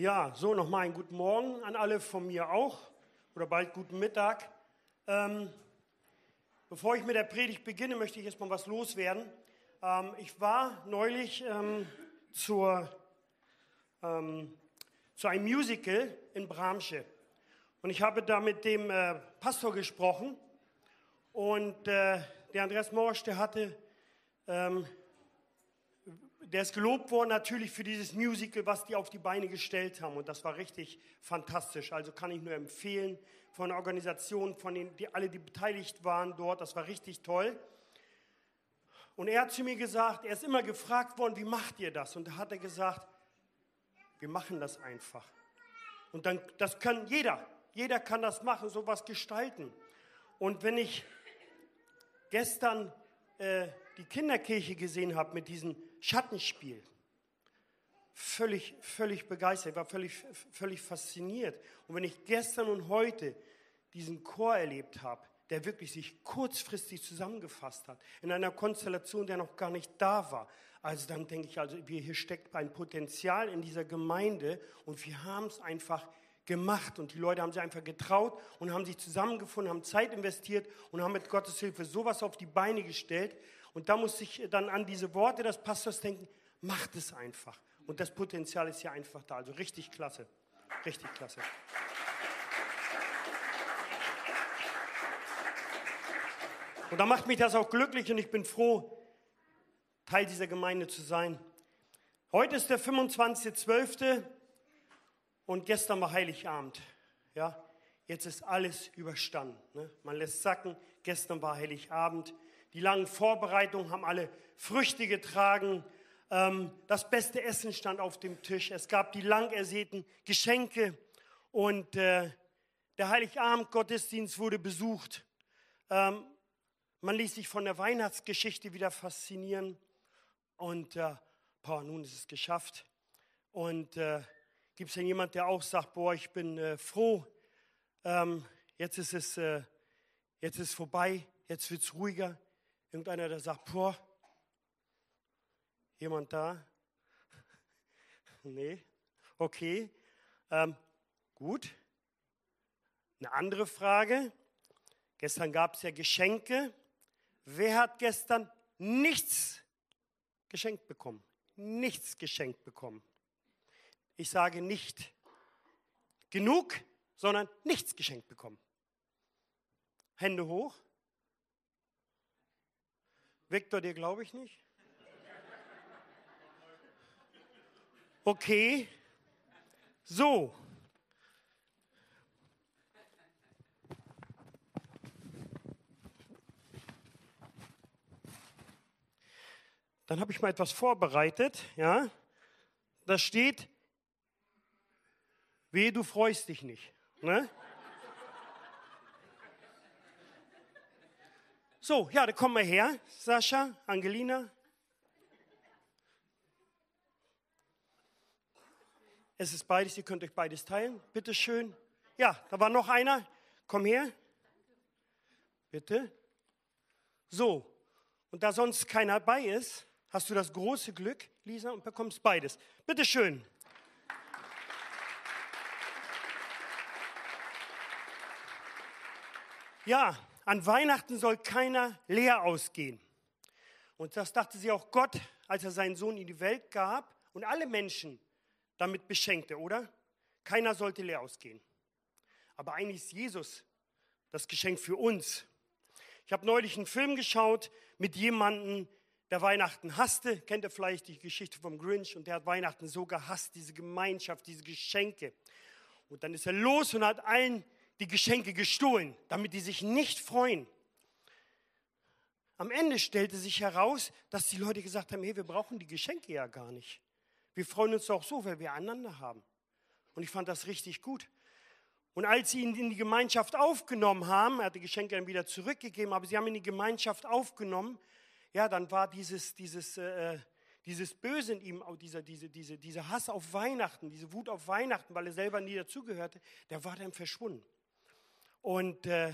Ja, so nochmal einen guten Morgen an alle von mir auch oder bald guten Mittag. Ähm, bevor ich mit der Predigt beginne, möchte ich erstmal was loswerden. Ähm, ich war neulich ähm, zur, ähm, zu einem Musical in Bramsche und ich habe da mit dem äh, Pastor gesprochen und äh, der Andreas Morsch, der hatte ähm, der ist gelobt worden natürlich für dieses Musical, was die auf die Beine gestellt haben. Und das war richtig fantastisch. Also kann ich nur empfehlen von der Organisation, von den, die alle, die beteiligt waren dort. Das war richtig toll. Und er hat zu mir gesagt, er ist immer gefragt worden, wie macht ihr das? Und da hat er gesagt, wir machen das einfach. Und dann, das kann jeder. Jeder kann das machen, sowas gestalten. Und wenn ich gestern äh, die Kinderkirche gesehen habe mit diesen Schattenspiel. Völlig, völlig begeistert, war völlig, völlig fasziniert. Und wenn ich gestern und heute diesen Chor erlebt habe, der wirklich sich kurzfristig zusammengefasst hat, in einer Konstellation, der noch gar nicht da war. Also dann denke ich, also hier steckt ein Potenzial in dieser Gemeinde und wir haben es einfach gemacht und die Leute haben sich einfach getraut und haben sich zusammengefunden, haben Zeit investiert und haben mit Gottes Hilfe sowas auf die Beine gestellt, und da muss ich dann an diese Worte des Pastors denken, macht es einfach. Und das Potenzial ist ja einfach da. Also richtig klasse. Richtig klasse. Und da macht mich das auch glücklich und ich bin froh, Teil dieser Gemeinde zu sein. Heute ist der 25.12. und gestern war Heiligabend. Ja, jetzt ist alles überstanden. Ne? Man lässt sacken, gestern war Heiligabend. Die langen Vorbereitungen haben alle Früchte getragen. Ähm, das beste Essen stand auf dem Tisch. Es gab die lang ersehnten Geschenke und äh, der Heiligabend-Gottesdienst wurde besucht. Ähm, man ließ sich von der Weihnachtsgeschichte wieder faszinieren und äh, boah, nun ist es geschafft. Und äh, gibt es denn jemand, der auch sagt, boah, ich bin äh, froh, ähm, jetzt ist es äh, jetzt ist vorbei, jetzt wird es ruhiger, Irgendeiner, der sagt, boah, jemand da? nee, okay, ähm, gut. Eine andere Frage. Gestern gab es ja Geschenke. Wer hat gestern nichts geschenkt bekommen? Nichts geschenkt bekommen. Ich sage nicht genug, sondern nichts geschenkt bekommen. Hände hoch. Viktor, dir glaube ich nicht. Okay. So. Dann habe ich mal etwas vorbereitet, ja. Da steht, weh, du freust dich nicht. Ne? So, ja, da kommen wir her. Sascha, Angelina. Es ist beides, ihr könnt euch beides teilen. Bitte schön. Ja, da war noch einer. Komm her. Bitte. So, und da sonst keiner bei ist, hast du das große Glück, Lisa, und bekommst beides. Bitte schön. Ja, an Weihnachten soll keiner leer ausgehen. Und das dachte sie auch Gott, als er seinen Sohn in die Welt gab und alle Menschen damit beschenkte, oder? Keiner sollte leer ausgehen. Aber eigentlich ist Jesus das Geschenk für uns. Ich habe neulich einen Film geschaut mit jemandem, der Weihnachten hasste. Kennt ihr vielleicht die Geschichte vom Grinch? Und der hat Weihnachten so gehasst, diese Gemeinschaft, diese Geschenke. Und dann ist er los und hat allen die Geschenke gestohlen, damit die sich nicht freuen. Am Ende stellte sich heraus, dass die Leute gesagt haben, hey, wir brauchen die Geschenke ja gar nicht. Wir freuen uns doch so, weil wir einander haben. Und ich fand das richtig gut. Und als sie ihn in die Gemeinschaft aufgenommen haben, er hat die Geschenke dann wieder zurückgegeben, aber sie haben ihn in die Gemeinschaft aufgenommen, ja, dann war dieses, dieses, äh, dieses Böse in ihm, dieser, diese, diese, dieser Hass auf Weihnachten, diese Wut auf Weihnachten, weil er selber nie dazugehörte, der war dann verschwunden. Und äh,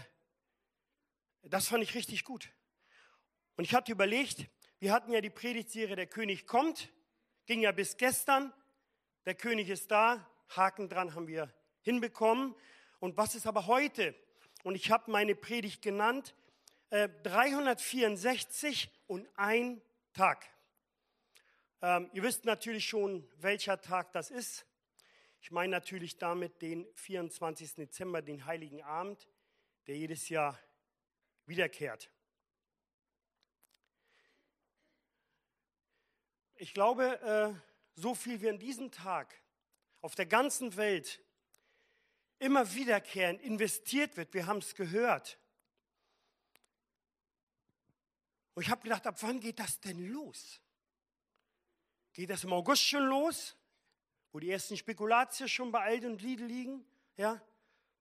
das fand ich richtig gut. Und ich hatte überlegt, wir hatten ja die Predigtserie Der König kommt, ging ja bis gestern. Der König ist da, Haken dran haben wir hinbekommen. Und was ist aber heute? Und ich habe meine Predigt genannt, äh, 364 und ein Tag. Ähm, ihr wisst natürlich schon, welcher Tag das ist. Ich meine natürlich damit den 24. Dezember, den Heiligen Abend, der jedes Jahr wiederkehrt. Ich glaube, äh, so viel wie an diesem Tag auf der ganzen Welt immer wiederkehrend investiert wird, wir haben es gehört. Und ich habe gedacht, ab wann geht das denn los? Geht das im August schon los, wo die ersten Spekulatien schon bei Aldi und Lidl liegen? Ja,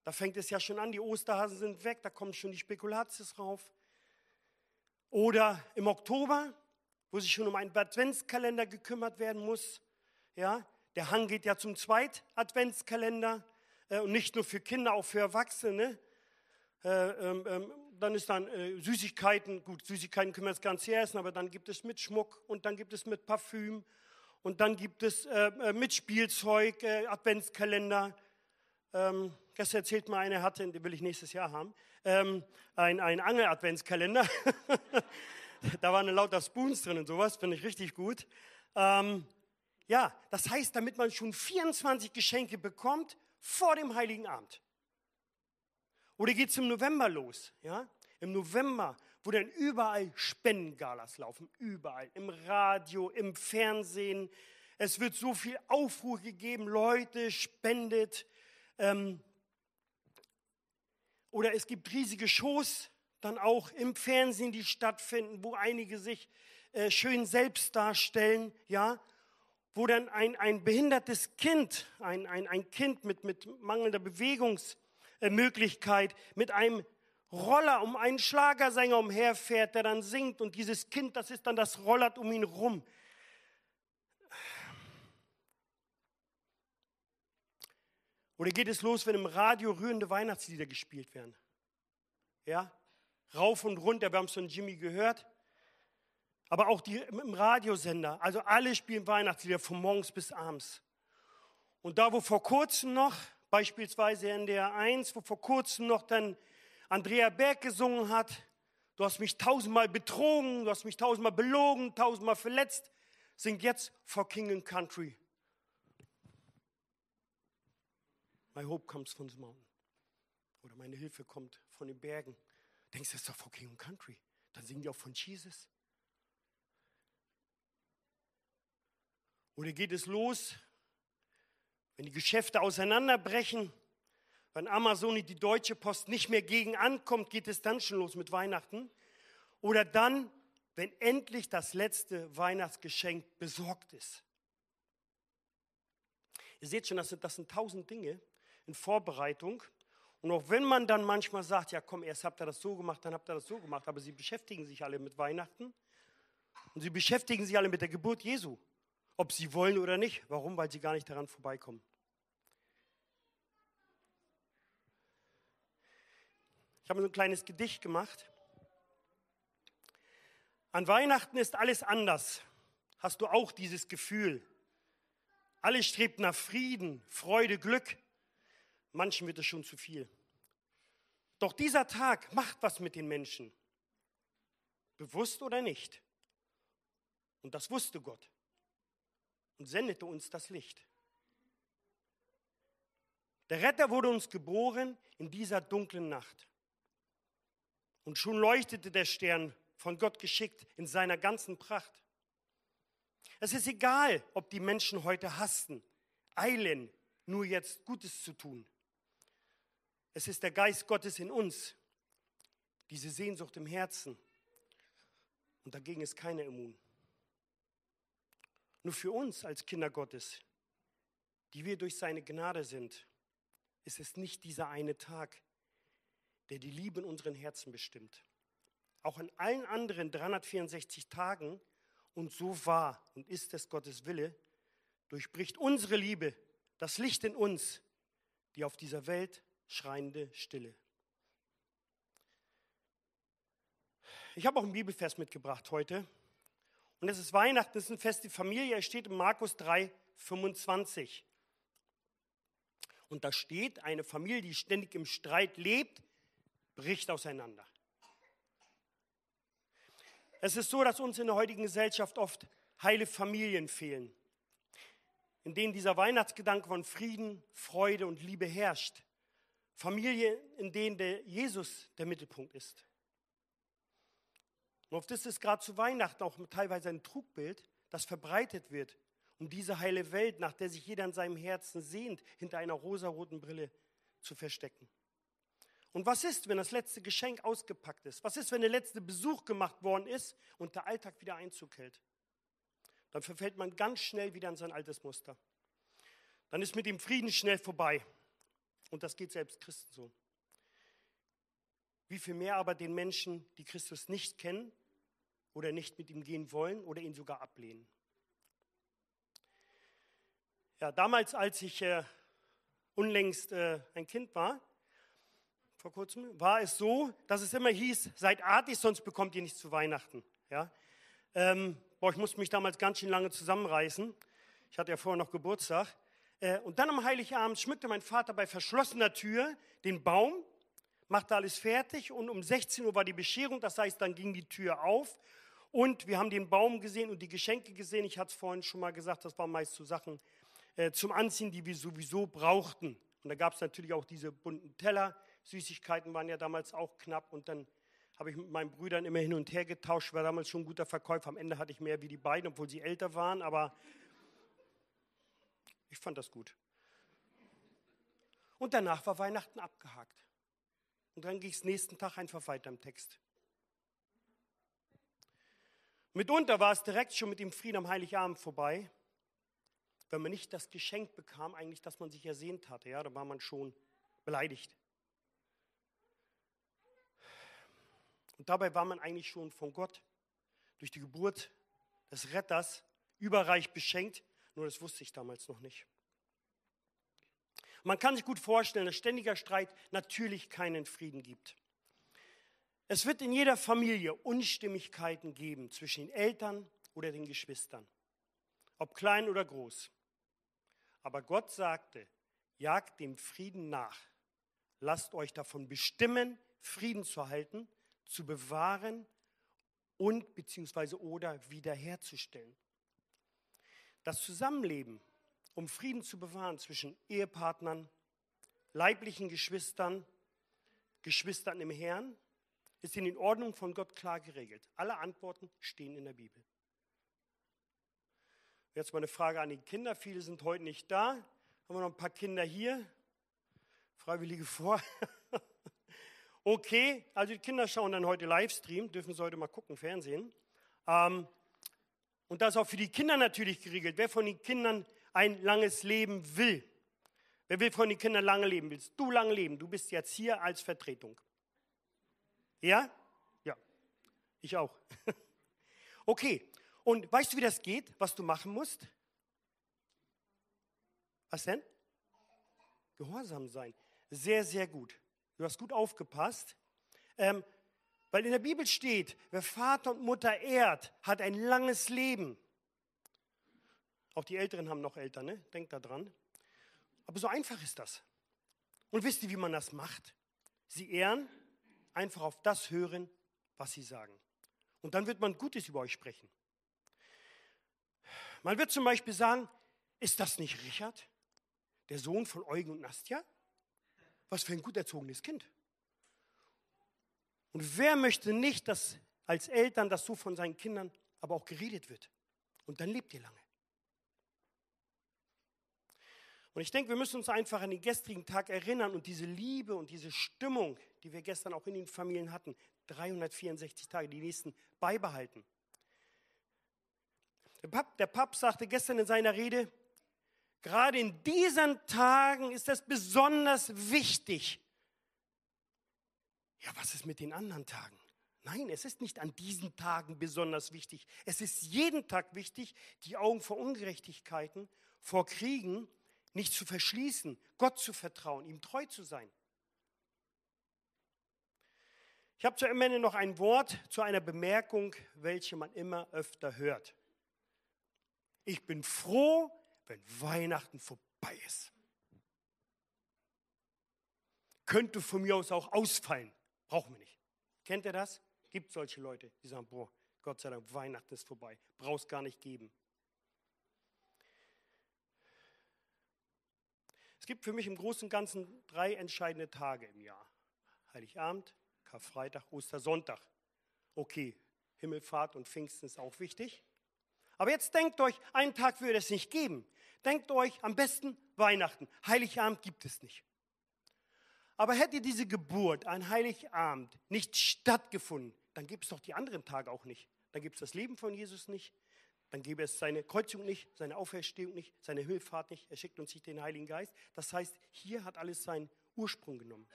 da fängt es ja schon an, die Osterhasen sind weg, da kommen schon die Spekulatius rauf. Oder im Oktober, wo sich schon um einen Adventskalender gekümmert werden muss. Ja, der Hang geht ja zum zweiten Adventskalender äh, und nicht nur für Kinder, auch für Erwachsene. Äh, ähm, ähm, dann ist dann äh, Süßigkeiten, gut, Süßigkeiten können wir jetzt ganz hier essen, aber dann gibt es mit Schmuck und dann gibt es mit Parfüm und dann gibt es äh, äh, mit Spielzeug, äh, Adventskalender. Ähm, gestern erzählt mal einer hatte, den will ich nächstes Jahr haben, ähm, ein, ein Angel-Adventskalender. da waren lauter Spoons drin und sowas, finde ich richtig gut. Ähm, ja, das heißt, damit man schon 24 Geschenke bekommt vor dem Heiligen Abend. Oder geht es im November los? Ja? Im November, wo dann überall Spendengalas laufen, überall, im Radio, im Fernsehen. Es wird so viel Aufruhr gegeben, Leute spendet. Ähm, oder es gibt riesige Shows, dann auch im Fernsehen, die stattfinden, wo einige sich äh, schön selbst darstellen, ja, wo dann ein, ein behindertes Kind, ein, ein, ein Kind mit, mit mangelnder Bewegungsmöglichkeit, mit einem Roller um einen Schlagersänger umherfährt, der dann singt und dieses Kind, das ist dann das Rollert um ihn rum. Oder geht es los, wenn im Radio rührende Weihnachtslieder gespielt werden? Ja? Rauf und runter, wir haben es von Jimmy gehört aber auch die im Radiosender. Also alle spielen Weihnachtslieder von morgens bis abends. Und da, wo vor kurzem noch, beispielsweise in der 1, wo vor kurzem noch dann Andrea Berg gesungen hat, du hast mich tausendmal betrogen, du hast mich tausendmal belogen, tausendmal verletzt, singt jetzt For King and Country. My hope comes from the mountain. Oder meine Hilfe kommt von den Bergen. Denkst du, das ist doch For King and Country. Dann singen die auch von Jesus. Oder geht es los, wenn die Geschäfte auseinanderbrechen, wenn Amazon die Deutsche Post nicht mehr gegen ankommt, geht es dann schon los mit Weihnachten? Oder dann, wenn endlich das letzte Weihnachtsgeschenk besorgt ist? Ihr seht schon, das sind, das sind tausend Dinge in Vorbereitung. Und auch wenn man dann manchmal sagt, ja komm, erst habt ihr das so gemacht, dann habt ihr das so gemacht, aber sie beschäftigen sich alle mit Weihnachten und sie beschäftigen sich alle mit der Geburt Jesu ob sie wollen oder nicht. Warum? Weil sie gar nicht daran vorbeikommen. Ich habe so ein kleines Gedicht gemacht. An Weihnachten ist alles anders. Hast du auch dieses Gefühl? Alles strebt nach Frieden, Freude, Glück. Manchen wird es schon zu viel. Doch dieser Tag macht was mit den Menschen. Bewusst oder nicht. Und das wusste Gott und sendete uns das Licht. Der Retter wurde uns geboren in dieser dunklen Nacht. Und schon leuchtete der Stern von Gott geschickt in seiner ganzen Pracht. Es ist egal, ob die Menschen heute hasten, eilen, nur jetzt Gutes zu tun. Es ist der Geist Gottes in uns, diese Sehnsucht im Herzen. Und dagegen ist keiner immun. Nur für uns als Kinder Gottes, die wir durch seine Gnade sind, ist es nicht dieser eine Tag, der die Liebe in unseren Herzen bestimmt. Auch an allen anderen 364 Tagen, und so war und ist es Gottes Wille, durchbricht unsere Liebe das Licht in uns, die auf dieser Welt schreiende Stille. Ich habe auch einen Bibelvers mitgebracht heute. Und es ist Weihnachten, es ist ein Fest die Familie. Es steht in Markus 3, 25. Und da steht, eine Familie, die ständig im Streit lebt, bricht auseinander. Es ist so, dass uns in der heutigen Gesellschaft oft heile Familien fehlen, in denen dieser Weihnachtsgedanke von Frieden, Freude und Liebe herrscht. Familien, in denen der Jesus der Mittelpunkt ist. Und das ist gerade zu Weihnachten auch teilweise ein Trugbild, das verbreitet wird, um diese heile Welt, nach der sich jeder in seinem Herzen sehnt, hinter einer rosaroten Brille zu verstecken. Und was ist, wenn das letzte Geschenk ausgepackt ist? Was ist, wenn der letzte Besuch gemacht worden ist und der Alltag wieder Einzug hält? Dann verfällt man ganz schnell wieder in sein altes Muster. Dann ist mit dem Frieden schnell vorbei. Und das geht selbst Christen so. Wie viel mehr aber den Menschen, die Christus nicht kennen oder nicht mit ihm gehen wollen oder ihn sogar ablehnen. Ja, damals, als ich äh, unlängst äh, ein Kind war, vor kurzem, war es so, dass es immer hieß, seid artig, sonst bekommt ihr nichts zu Weihnachten. Ja? Ähm, boah, ich musste mich damals ganz schön lange zusammenreißen. Ich hatte ja vorher noch Geburtstag. Äh, und dann am Heiligabend schmückte mein Vater bei verschlossener Tür den Baum machte alles fertig und um 16 Uhr war die Bescherung, das heißt, dann ging die Tür auf und wir haben den Baum gesehen und die Geschenke gesehen. Ich hatte es vorhin schon mal gesagt, das waren meist so Sachen äh, zum Anziehen, die wir sowieso brauchten. Und da gab es natürlich auch diese bunten Teller. Süßigkeiten waren ja damals auch knapp und dann habe ich mit meinen Brüdern immer hin und her getauscht, war damals schon ein guter Verkäufer. Am Ende hatte ich mehr wie die beiden, obwohl sie älter waren, aber ich fand das gut. Und danach war Weihnachten abgehakt. Und dann ging es nächsten Tag einfach weiter im Text. Mitunter war es direkt schon mit dem Frieden am Heiligabend vorbei, wenn man nicht das Geschenk bekam, eigentlich, das man sich ersehnt hatte. Ja, da war man schon beleidigt. Und dabei war man eigentlich schon von Gott durch die Geburt des Retters überreich beschenkt, nur das wusste ich damals noch nicht. Man kann sich gut vorstellen, dass ständiger Streit natürlich keinen Frieden gibt. Es wird in jeder Familie Unstimmigkeiten geben zwischen den Eltern oder den Geschwistern, ob klein oder groß. Aber Gott sagte, jagt dem Frieden nach. Lasst euch davon bestimmen, Frieden zu halten, zu bewahren und beziehungsweise oder wiederherzustellen. Das Zusammenleben um Frieden zu bewahren zwischen Ehepartnern, leiblichen Geschwistern, Geschwistern im Herrn, ist in den Ordnungen von Gott klar geregelt. Alle Antworten stehen in der Bibel. Jetzt mal eine Frage an die Kinder. Viele sind heute nicht da. Haben wir noch ein paar Kinder hier? Freiwillige vor. okay, also die Kinder schauen dann heute Livestream, dürfen sie heute mal gucken, Fernsehen. Ähm, und das ist auch für die Kinder natürlich geregelt. Wer von den Kindern ein langes Leben will. Wer will von den Kindern lange leben? Willst du lange leben? Du bist jetzt hier als Vertretung. Ja? Ja. Ich auch. Okay. Und weißt du, wie das geht, was du machen musst? Was denn? Gehorsam sein. Sehr, sehr gut. Du hast gut aufgepasst. Ähm, weil in der Bibel steht, wer Vater und Mutter ehrt, hat ein langes Leben. Auch die Älteren haben noch Eltern, ne? denkt da dran. Aber so einfach ist das. Und wisst ihr, wie man das macht? Sie ehren, einfach auf das hören, was sie sagen. Und dann wird man Gutes über euch sprechen. Man wird zum Beispiel sagen, ist das nicht Richard, der Sohn von Eugen und Nastja? Was für ein gut erzogenes Kind. Und wer möchte nicht, dass als Eltern das so von seinen Kindern aber auch geredet wird? Und dann lebt ihr lange. Und ich denke, wir müssen uns einfach an den gestrigen Tag erinnern und diese Liebe und diese Stimmung, die wir gestern auch in den Familien hatten, 364 Tage, die nächsten beibehalten. Der Papst, der Papst sagte gestern in seiner Rede, Gerade in diesen Tagen ist es besonders wichtig. Ja, was ist mit den anderen Tagen? Nein, es ist nicht an diesen Tagen besonders wichtig. Es ist jeden Tag wichtig, die Augen vor Ungerechtigkeiten, vor Kriegen nicht zu verschließen, Gott zu vertrauen, ihm treu zu sein. Ich habe zu Ende noch ein Wort zu einer Bemerkung, welche man immer öfter hört. Ich bin froh, wenn Weihnachten vorbei ist. Könnte von mir aus auch ausfallen. Brauchen wir nicht. Kennt ihr das? Gibt solche Leute, die sagen, boah, Gott sei Dank, Weihnachten ist vorbei. Brauchst gar nicht geben. Es gibt für mich im Großen und Ganzen drei entscheidende Tage im Jahr. Heiligabend, Karfreitag, Ostersonntag. Okay, Himmelfahrt und Pfingsten ist auch wichtig. Aber jetzt denkt euch, einen Tag würde es nicht geben. Denkt euch am besten Weihnachten. Heiligabend gibt es nicht. Aber hätte diese Geburt an Heiligabend nicht stattgefunden, dann gibt es doch die anderen Tage auch nicht. Dann gibt es das Leben von Jesus nicht. Dann gäbe es seine Kreuzung nicht, seine Auferstehung nicht, seine Himmelfahrt nicht. Er schickt uns nicht den Heiligen Geist. Das heißt, hier hat alles seinen Ursprung genommen.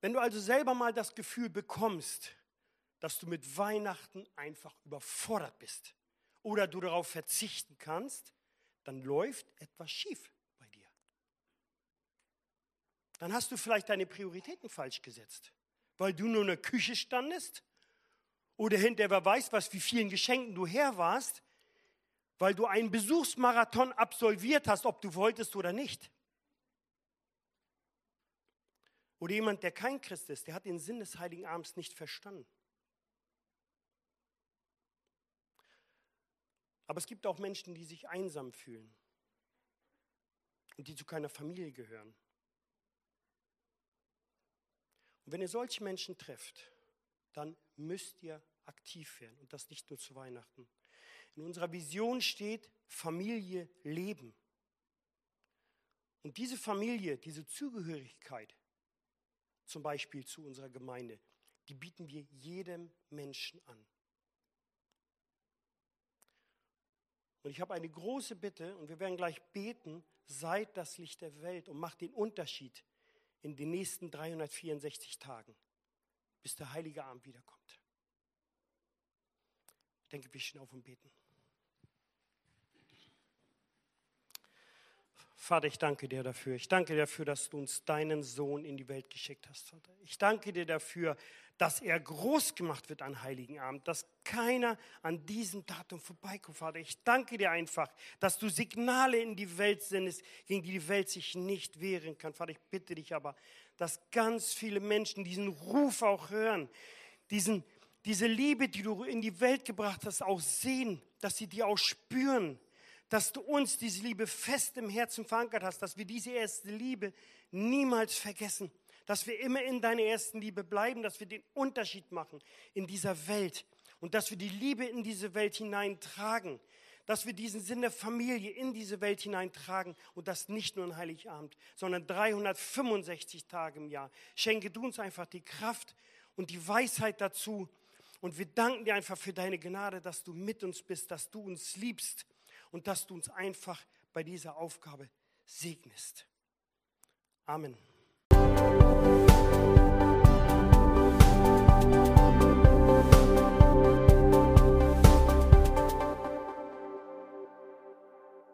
Wenn du also selber mal das Gefühl bekommst, dass du mit Weihnachten einfach überfordert bist oder du darauf verzichten kannst, dann läuft etwas schief bei dir. Dann hast du vielleicht deine Prioritäten falsch gesetzt, weil du nur in der Küche standest oder hinterher wer weiß was, wie vielen Geschenken du her warst, weil du einen Besuchsmarathon absolviert hast, ob du wolltest oder nicht. Oder jemand, der kein Christ ist, der hat den Sinn des Heiligen Abends nicht verstanden. Aber es gibt auch Menschen, die sich einsam fühlen und die zu keiner Familie gehören. Und wenn ihr solche Menschen trefft, dann müsst ihr aktiv werden und das nicht nur zu Weihnachten. In unserer Vision steht Familie leben. Und diese Familie, diese Zugehörigkeit, zum Beispiel zu unserer Gemeinde, die bieten wir jedem Menschen an. Und ich habe eine große Bitte, und wir werden gleich beten, seid das Licht der Welt und macht den Unterschied in den nächsten 364 Tagen, bis der heilige Abend wiederkommt. Ich denke, wir stehen auf und beten. Vater, ich danke dir dafür. Ich danke dir dafür, dass du uns deinen Sohn in die Welt geschickt hast, Vater. Ich danke dir dafür, dass er groß gemacht wird an Heiligen Abend, dass keiner an diesem Datum vorbeikommt, Vater. Ich danke dir einfach, dass du Signale in die Welt sendest, gegen die die Welt sich nicht wehren kann. Vater, ich bitte dich aber, dass ganz viele Menschen diesen Ruf auch hören, diesen, diese Liebe, die du in die Welt gebracht hast, auch sehen, dass sie die auch spüren dass du uns diese Liebe fest im Herzen verankert hast, dass wir diese erste Liebe niemals vergessen, dass wir immer in deiner ersten Liebe bleiben, dass wir den Unterschied machen in dieser Welt und dass wir die Liebe in diese Welt hineintragen, dass wir diesen Sinn der Familie in diese Welt hineintragen und das nicht nur an Heiligabend, sondern 365 Tage im Jahr. Schenke du uns einfach die Kraft und die Weisheit dazu und wir danken dir einfach für deine Gnade, dass du mit uns bist, dass du uns liebst und dass du uns einfach bei dieser Aufgabe segnest. Amen.